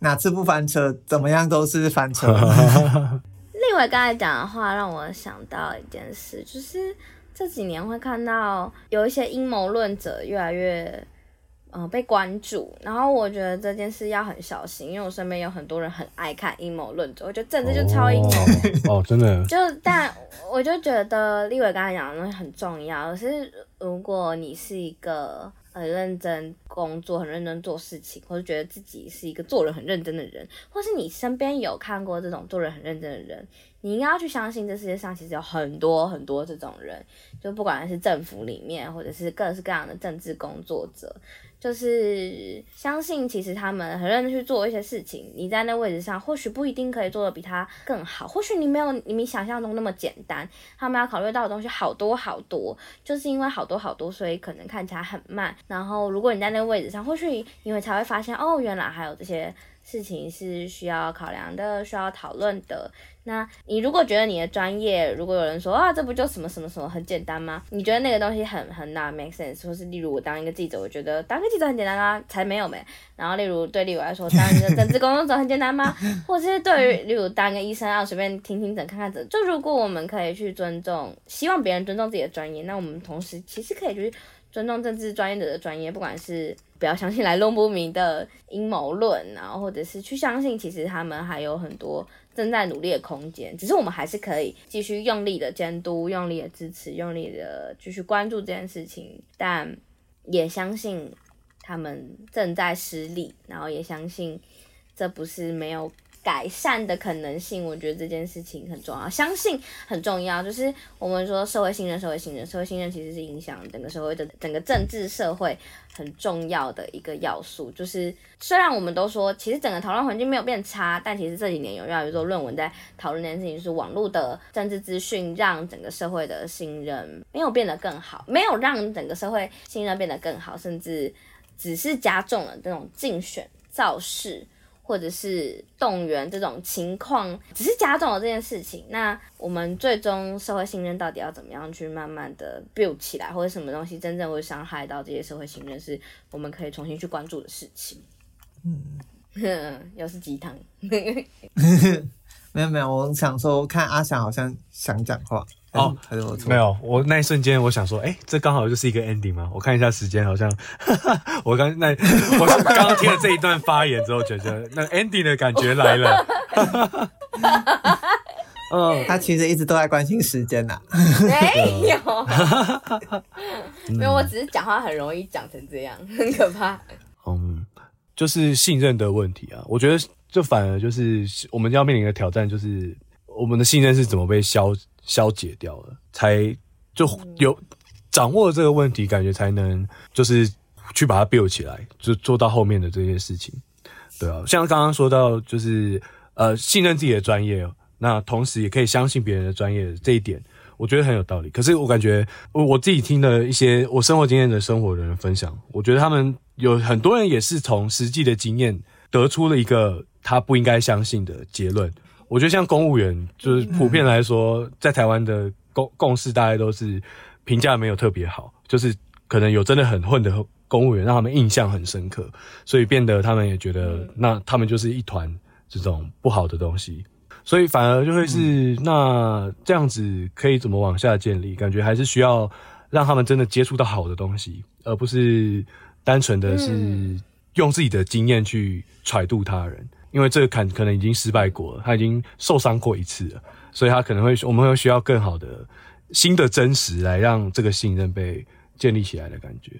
哪次 不翻车，怎么样都是翻车。另外刚才讲的话让我想到一件事，就是这几年会看到有一些阴谋论者越来越。嗯、呃，被关注，然后我觉得这件事要很小心，因为我身边有很多人很爱看阴谋论者，我觉得政治就超阴谋。哦，真的。就但我就觉得立伟刚才讲的东西很重要，可是如果你是一个很认真工作、很认真做事情，或者觉得自己是一个做人很认真的人，或是你身边有看过这种做人很认真的人，你应该要去相信这世界上其实有很多很多这种人，就不管是政府里面，或者是各式各样的政治工作者。就是相信，其实他们很认真去做一些事情。你在那位置上，或许不一定可以做得比他更好。或许你没有你们想象中那么简单。他们要考虑到的东西好多好多，就是因为好多好多，所以可能看起来很慢。然后，如果你在那个位置上，或许你会才会发现，哦，原来还有这些。事情是需要考量的，需要讨论的。那你如果觉得你的专业，如果有人说啊，这不就什么什么什么很简单吗？你觉得那个东西很很难 make sense，或是例如我当一个记者，我觉得当个记者很简单啊，才没有没。然后例如对立幃来说，当一个政治工作者很简单吗？或者是对于例如当个医生啊，随便听听诊看看诊。就如果我们可以去尊重，希望别人尊重自己的专业，那我们同时其实可以去尊重政治专业的专业，不管是。不要相信来路不明的阴谋论，然后或者是去相信，其实他们还有很多正在努力的空间。只是我们还是可以继续用力的监督、用力的支持、用力的继续关注这件事情，但也相信他们正在失利，然后也相信这不是没有。改善的可能性，我觉得这件事情很重要，相信很重要。就是我们说社会信任，社会信任，社会信任其实是影响整个社会的整个政治社会很重要的一个要素。就是虽然我们都说，其实整个讨论环境没有变差，但其实这几年有越来越多论文在讨论这件事情，是网络的政治资讯让整个社会的信任没有变得更好，没有让整个社会信任变得更好，甚至只是加重了这种竞选造势。或者是动员这种情况，只是加重了这件事情。那我们最终社会信任到底要怎么样去慢慢的 build 起来，或者什么东西真正会伤害到这些社会信任，是我们可以重新去关注的事情。嗯，又是鸡汤。没有没有，我想说，看阿翔好像想讲话。哦，没有，我那一瞬间我想说，哎、欸，这刚好就是一个 ending 吗？我看一下时间，好像 我刚那 我刚刚听了这一段发言之后，觉得那 ending 的感觉来了。嗯，他其实一直都在关心时间呐。没有，没有，我只是讲话很容易讲成这样，很可怕。嗯，就是信任的问题啊，我觉得就反而就是我们要面临的挑战，就是我们的信任是怎么被消。消解掉了，才就有掌握这个问题，感觉才能就是去把它 build 起来，就做到后面的这些事情。对啊，像刚刚说到，就是呃，信任自己的专业，那同时也可以相信别人的专业这一点，我觉得很有道理。可是我感觉我我自己听的一些我生活经验的生活的人分享，我觉得他们有很多人也是从实际的经验得出了一个他不应该相信的结论。我觉得像公务员，就是普遍来说，在台湾的共共识大概都是评价没有特别好，就是可能有真的很混的。公务员让他们印象很深刻，所以变得他们也觉得，那他们就是一团这种不好的东西，所以反而就会是、嗯、那这样子可以怎么往下建立？感觉还是需要让他们真的接触到好的东西，而不是单纯的是用自己的经验去揣度他人，嗯、因为这个坎可能已经失败过了，他已经受伤过一次了，所以他可能会我们会需要更好的新的真实来让这个信任被建立起来的感觉。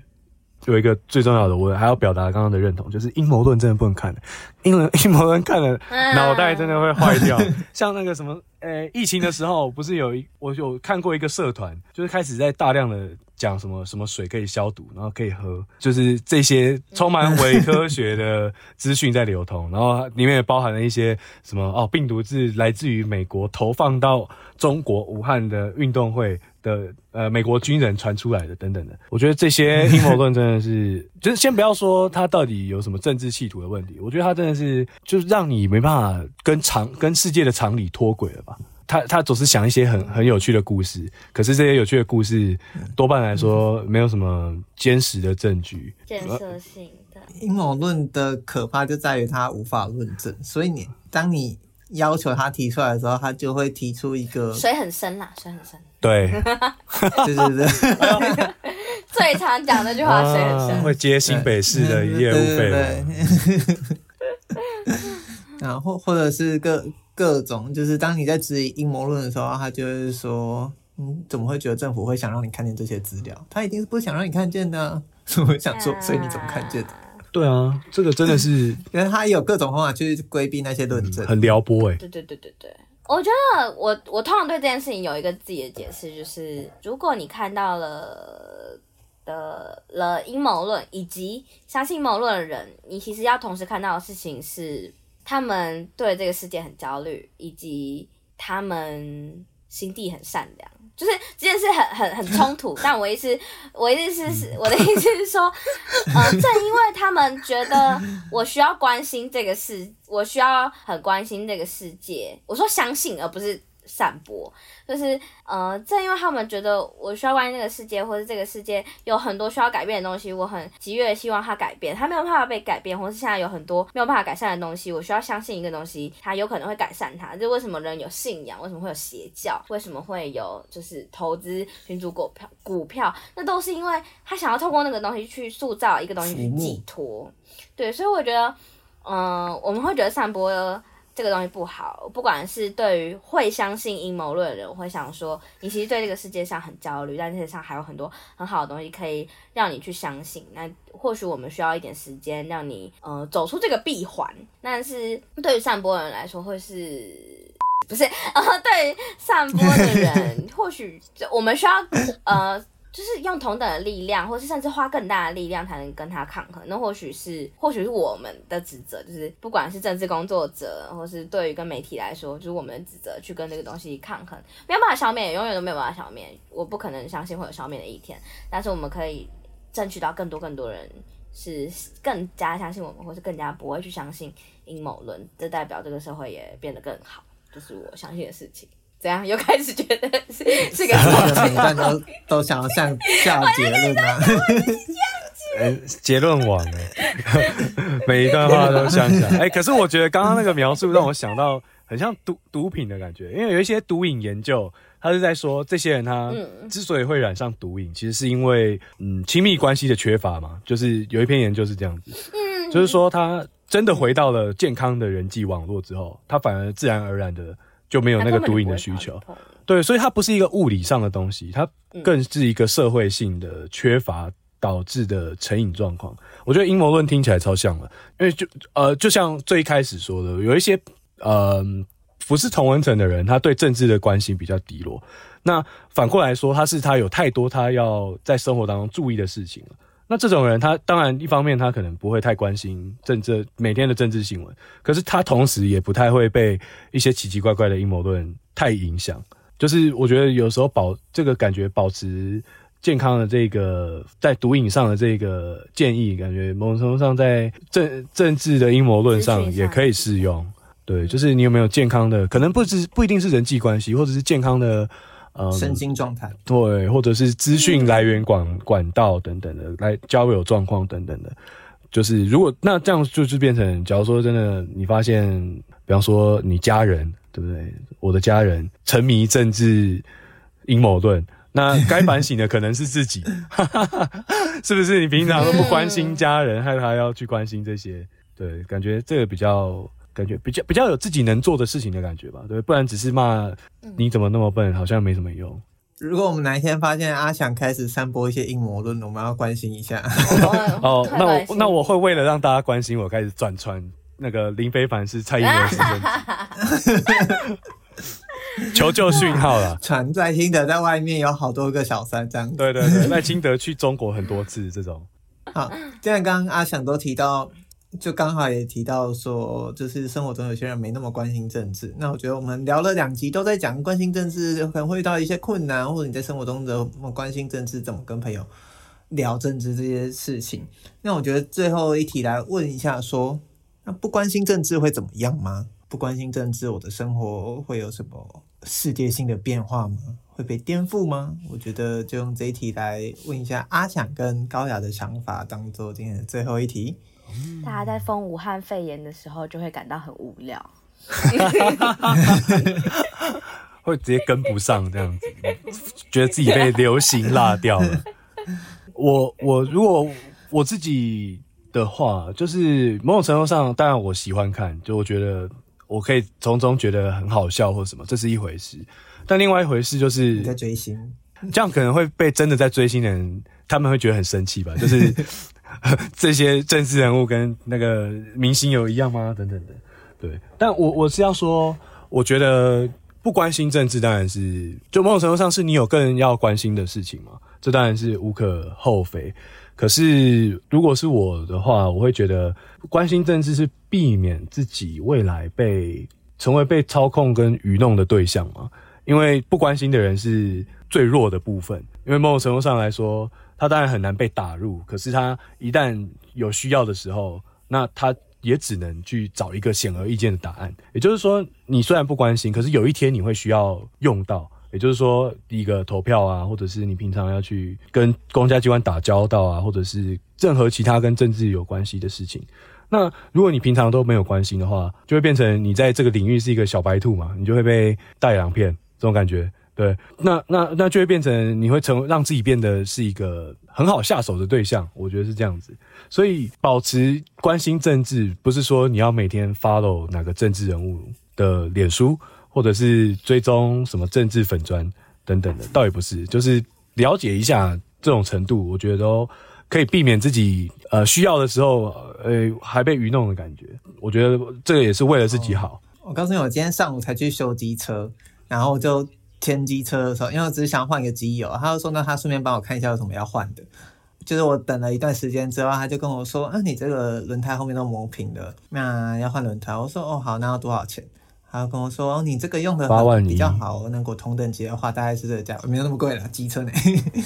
有一个最重要的，我还要表达刚刚的认同，就是阴谋论真的不能看的，因为阴谋论看了脑袋真的会坏掉。像那个什么，呃、欸，疫情的时候不是有一，我有看过一个社团，就是开始在大量的讲什么什么水可以消毒，然后可以喝，就是这些充满伪科学的资讯在流通，然后里面也包含了一些什么哦，病毒是来自于美国投放到中国武汉的运动会。的呃，美国军人传出来的等等的，我觉得这些 阴谋论真的是，就是先不要说它到底有什么政治企图的问题，我觉得它真的是，就是让你没办法跟常跟世界的常理脱轨了吧？他他总是想一些很很有趣的故事，可是这些有趣的故事多半来说没有什么坚实的证据，建设性的阴谋论的可怕就在于它无法论证，所以你当你。要求他提出来的时候，他就会提出一个水很深啦，水很深。对，对对对，最常讲的句话水很深，会接新北市的业务费。然后或者是各各种，就是当你在质疑阴谋论的时候，他就会说：“嗯，怎么会觉得政府会想让你看见这些资料？他一定是不想让你看见的啊。”我想说，所以你怎么看见的？对啊，这个真的是，因为他有各种方法去规避那些论证，嗯，很撩拨哎。对对对对对，我觉得我我通常对这件事情有一个自己的解释，就是如果你看到了的了阴谋论以及相信阴谋论的人，你其实要同时看到的事情是，他们对这个世界很焦虑，以及他们心地很善良。就是这件事很很很冲突，但我意思，我意思是，我的意思是说，呃，正因为他们觉得我需要关心这个世，我需要很关心这个世界，我说相信而不是。散播就是呃，正因为他们觉得我需要关心这个世界，或是这个世界有很多需要改变的东西，我很急跃希望它改变，它没有办法被改变，或是现在有很多没有办法改善的东西，我需要相信一个东西，它有可能会改善它。就为什么人有信仰？为什么会有邪教？为什么会有就是投资群主股票？股票那都是因为他想要透过那个东西去塑造一个东西去寄托。对，所以我觉得，嗯、我们会觉得散播。这个东西不好，不管是对于会相信阴谋论的人，我会想说，你其实对这个世界上很焦虑，但世界上还有很多很好的东西可以让你去相信。那或许我们需要一点时间，让你呃走出这个闭环。但是对于散播的人来说，会是不是？呃，对散播的人，或许我们需要呃。就是用同等的力量，或是甚至花更大的力量，才能跟他抗衡。那或许是，或许是我们的职责，就是不管是政治工作者，或是对于跟媒体来说，就是我们的职责去跟这个东西抗衡。没有办法消灭，永远都没有办法消灭。我不可能相信会有消灭的一天，但是我们可以争取到更多更多人是更加相信我们，或是更加不会去相信阴谋论。这代表这个社会也变得更好，就是我相信的事情。怎样？又开始觉得是 这个每一段都都想要像 下结论啊？结论网哎，每一段话都像下。哎、欸，可是我觉得刚刚那个描述让我想到很像毒毒品的感觉，因为有一些毒瘾研究，他是在说这些人他之所以会染上毒瘾，其实是因为嗯亲密关系的缺乏嘛。就是有一篇研究是这样子，嗯，就是说他真的回到了健康的人际网络之后，他反而自然而然的。就没有那个毒瘾的需求，对，所以它不是一个物理上的东西，它更是一个社会性的缺乏导致的成瘾状况。我觉得阴谋论听起来超像了，因为就呃，就像最开始说的，有一些呃不是同文层的人，他对政治的关心比较低落。那反过来说，他是他有太多他要在生活当中注意的事情了。那这种人，他当然一方面他可能不会太关心政治每天的政治新闻，可是他同时也不太会被一些奇奇怪怪的阴谋论太影响。就是我觉得有时候保这个感觉保持健康的这个在毒瘾上的这个建议，感觉某种程度上在政政治的阴谋论上也可以适用。对，就是你有没有健康的，可能不是不一定是人际关系，或者是健康的。嗯，身心状态对，或者是资讯来源管管道等等的，来交友状况等等的，就是如果那这样就是变成，假如说真的你发现，比方说你家人对不对？我的家人沉迷政治阴谋论，那该反省的可能是自己，是不是？你平常都不关心家人，害怕要去关心这些，对，感觉这个比较。感觉比较比较有自己能做的事情的感觉吧，对，不然只是骂你怎么那么笨，好像没什么用。如果我们哪一天发现阿翔开始散播一些阴谋论，我们要关心一下。哦，那我那我会为了让大家关心我，开始转传那个林非凡是蔡英文先生求救讯号了。传在清德在外面有好多个小三这样。对对对，赖清德去中国很多次这种。好，既然刚刚阿翔都提到。就刚好也提到说，就是生活中有些人没那么关心政治。那我觉得我们聊了两集都在讲关心政治，可能会遇到一些困难，或者你在生活中的关心政治，怎么跟朋友聊政治这些事情。那我觉得最后一题来问一下说，那不关心政治会怎么样吗？不关心政治，我的生活会有什么世界性的变化吗？会被颠覆吗？我觉得就用这一题来问一下阿强跟高雅的想法，当做今天的最后一题。大家在封武汉肺炎的时候，就会感到很无聊，会直接跟不上这样子，觉得自己被流行落掉了。我我如果我自己的话，就是某种程度上，当然我喜欢看，就我觉得我可以从中觉得很好笑或什么，这是一回事。但另外一回事就是你在追星，这样可能会被真的在追星的人，他们会觉得很生气吧？就是。这些政治人物跟那个明星有一样吗？等等的，对。但我我是要说，我觉得不关心政治当然是，就某种程度上是你有更要关心的事情嘛，这当然是无可厚非。可是如果是我的话，我会觉得关心政治是避免自己未来被成为被操控跟愚弄的对象嘛，因为不关心的人是最弱的部分，因为某种程度上来说。他当然很难被打入，可是他一旦有需要的时候，那他也只能去找一个显而易见的答案。也就是说，你虽然不关心，可是有一天你会需要用到。也就是说，一个投票啊，或者是你平常要去跟公家机关打交道啊，或者是任何其他跟政治有关系的事情。那如果你平常都没有关心的话，就会变成你在这个领域是一个小白兔嘛，你就会被带两片这种感觉。对，那那那就会变成你会成让自己变得是一个很好下手的对象，我觉得是这样子。所以保持关心政治，不是说你要每天 follow 哪个政治人物的脸书，或者是追踪什么政治粉砖等等的，倒也不是，就是了解一下这种程度，我觉得都可以避免自己呃需要的时候呃还被愚弄的感觉。我觉得这个也是为了自己好。我告诉你，我今天上午才去修机车，然后就。添机车的时候，因为我只是想换一个机油，他就说，那他顺便帮我看一下有什么要换的。就是我等了一段时间之后，他就跟我说，啊，你这个轮胎后面都磨平了，那要换轮胎。我说，哦，好，那要多少钱？他就跟我说，哦，你这个用的比较好，能够同等级的话，大概是这个价，没有那么贵了，机车呢。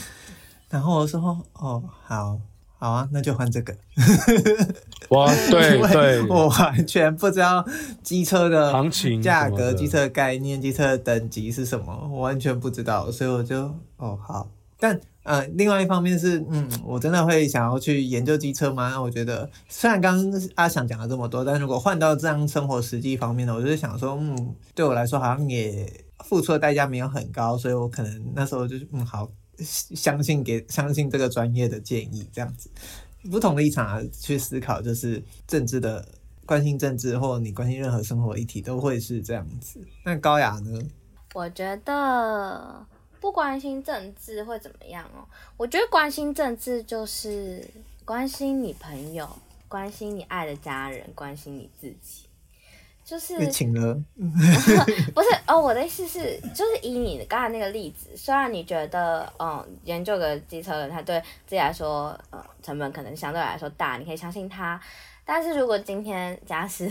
然后我说，哦，好。好啊，那就换这个。哇，对 对，我完全不知道机车的行情、价格、机车的概念、机车的等级是什么，我完全不知道，所以我就哦好。但呃，另外一方面是，嗯，我真的会想要去研究机车吗？那我觉得，虽然刚刚阿翔讲了这么多，但如果换到这样生活实际方面的，我就是想说，嗯，对我来说好像也付出的代价没有很高，所以我可能那时候就是嗯好。相信给相信这个专业的建议，这样子不同的立场去思考，就是政治的关心政治，或你关心任何生活议题，都会是这样子。那高雅呢？我觉得不关心政治会怎么样哦？我觉得关心政治就是关心你朋友，关心你爱的家人，关心你自己。就是请了，不是哦，我的意思是，就是以你刚才那个例子，虽然你觉得，嗯，研究个机车人，他对自己来说，呃，成本可能相对来说大，你可以相信他。但是如果今天假使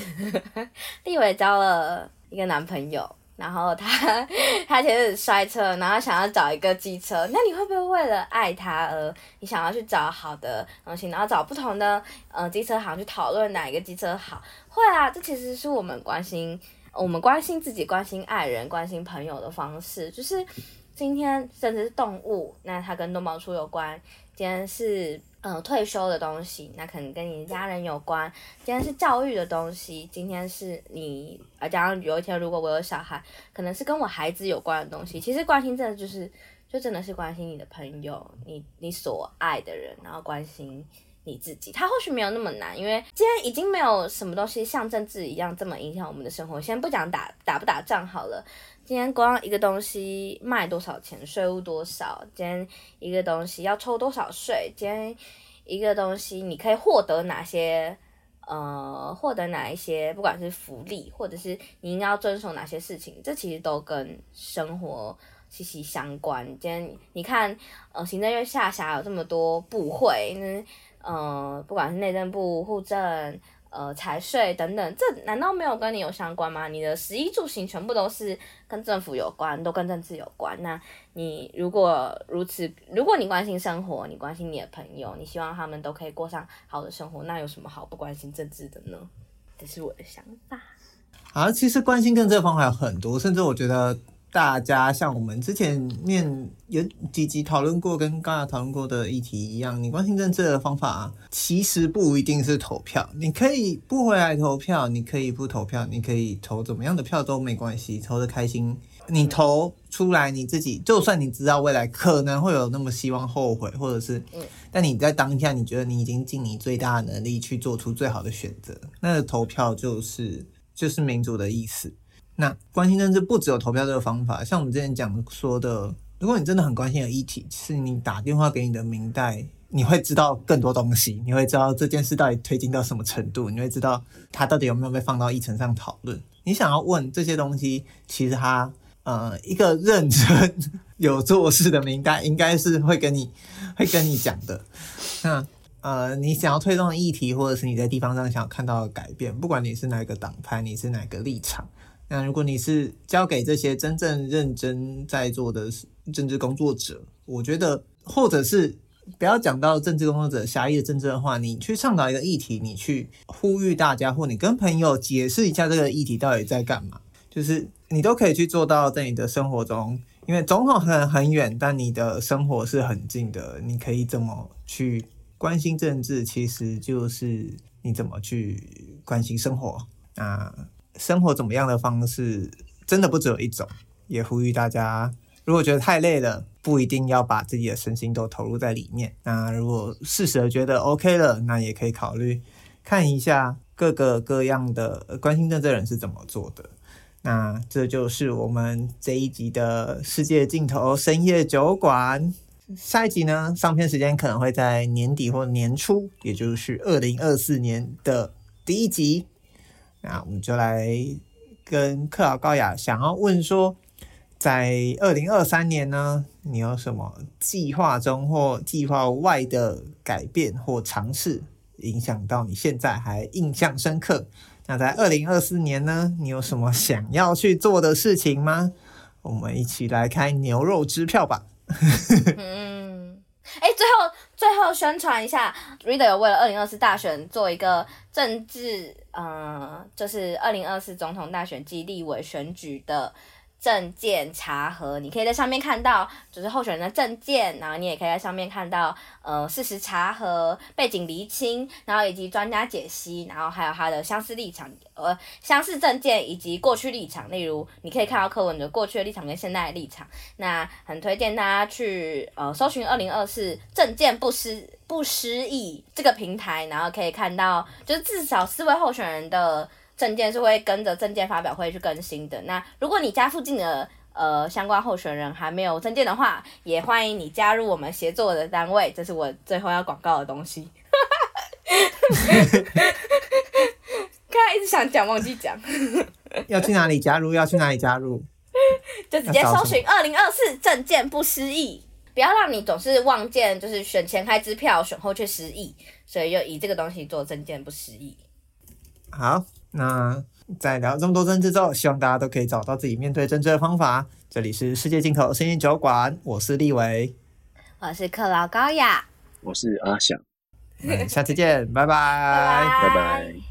立伟交了一个男朋友，然后他 他其实摔车，然后想要找一个机车，那你会不会为了爱他而你想要去找好的东西，然后找不同的呃机车行去讨论哪一个机车好？会啊，这其实是我们关心我们关心自己、关心爱人、关心朋友的方式。就是今天甚至是动物，那它跟动保处有关；今天是。呃，退休的东西，那可能跟你家人有关。今天是教育的东西，今天是你，啊，假如有一天如果我有小孩，可能是跟我孩子有关的东西。其实关心真的就是，就真的是关心你的朋友，你你所爱的人，然后关心你自己。他或许没有那么难，因为今天已经没有什么东西像政治一样这么影响我们的生活。先不讲打打不打仗好了。今天光一个东西卖多少钱，税务多少？今天一个东西要抽多少税？今天一个东西你可以获得哪些？呃，获得哪一些？不管是福利，或者是你应该要遵守哪些事情，这其实都跟生活息息相关。今天你看，呃，行政院下辖有这么多部会，嗯呃，不管是内政部、户政。呃，财税等等，这难道没有跟你有相关吗？你的食衣住行全部都是跟政府有关，都跟政治有关。那你如果如此，如果你关心生活，你关心你的朋友，你希望他们都可以过上好的生活，那有什么好不关心政治的呢？这是我的想法。好，其实关心政治的方法有很多，甚至我觉得。大家像我们之前面有几集讨论过，跟刚才讨论过的议题一样，你关心政治的方法其实不一定是投票，你可以不回来投票，你可以不投票，你可以投怎么样的票都没关系，投的开心。你投出来你自己，就算你知道未来可能会有那么希望后悔，或者是，但你在当下你觉得你已经尽你最大的能力去做出最好的选择，那个投票就是就是民主的意思。那关心政治不只有投票这个方法，像我们之前讲说的，如果你真的很关心的议题，是你打电话给你的民代，你会知道更多东西，你会知道这件事到底推进到什么程度，你会知道它到底有没有被放到议程上讨论。你想要问这些东西，其实他呃一个认真有做事的民代，应该是会跟你会跟你讲的。那呃，你想要推动议题，或者是你在地方上想要看到的改变，不管你是哪个党派，你是哪个立场。那如果你是交给这些真正认真在做的政治工作者，我觉得，或者是不要讲到政治工作者狭义的政治的话，你去倡导一个议题，你去呼吁大家，或你跟朋友解释一下这个议题到底在干嘛，就是你都可以去做到在你的生活中，因为总统很很远，但你的生活是很近的，你可以怎么去关心政治，其实就是你怎么去关心生活啊。生活怎么样的方式，真的不只有一种。也呼吁大家，如果觉得太累了，不一定要把自己的身心都投入在里面。那如果适时的觉得 OK 了，那也可以考虑看一下各个各样的关心政治人是怎么做的。那这就是我们这一集的世界尽头深夜酒馆。下一集呢，上片时间可能会在年底或年初，也就是二零二四年的第一集。那我们就来跟克劳高雅想要问说，在二零二三年呢，你有什么计划中或计划外的改变或尝试，影响到你现在还印象深刻？那在二零二四年呢，你有什么想要去做的事情吗？我们一起来开牛肉支票吧。嗯，哎，最后最后宣传一下，Reader 有为了二零二四大选做一个政治。嗯，就是二零二四总统大选及立委选举的证件查核，你可以在上面看到，就是候选人的证件，然后你也可以在上面看到，呃，事实查核、背景厘清，然后以及专家解析，然后还有他的相似立场，呃，相似证件以及过去立场，例如你可以看到柯文哲过去的立场跟现在的立场，那很推荐大家去呃搜寻二零二四政见不失不失忆这个平台，然后可以看到，就是至少四位候选人的。政见是会跟着证件发表会去更新的。那如果你家附近的呃相关候选人还没有证件的话，也欢迎你加入我们协作的单位。这是我最后要广告的东西。刚才一直想讲，忘记讲。要去哪里加入？要去哪里加入？就直接搜寻“二零二四证件不失忆”，不要让你总是望见，就是选前开支票，选后却失忆。所以就以这个东西做证件不失忆。好，那在聊这么多政治之后，希望大家都可以找到自己面对政治的方法。这里是世界尽头声音酒馆，我是立维，我是克劳高雅，我是阿翔，嗯，下次见，拜拜，拜拜。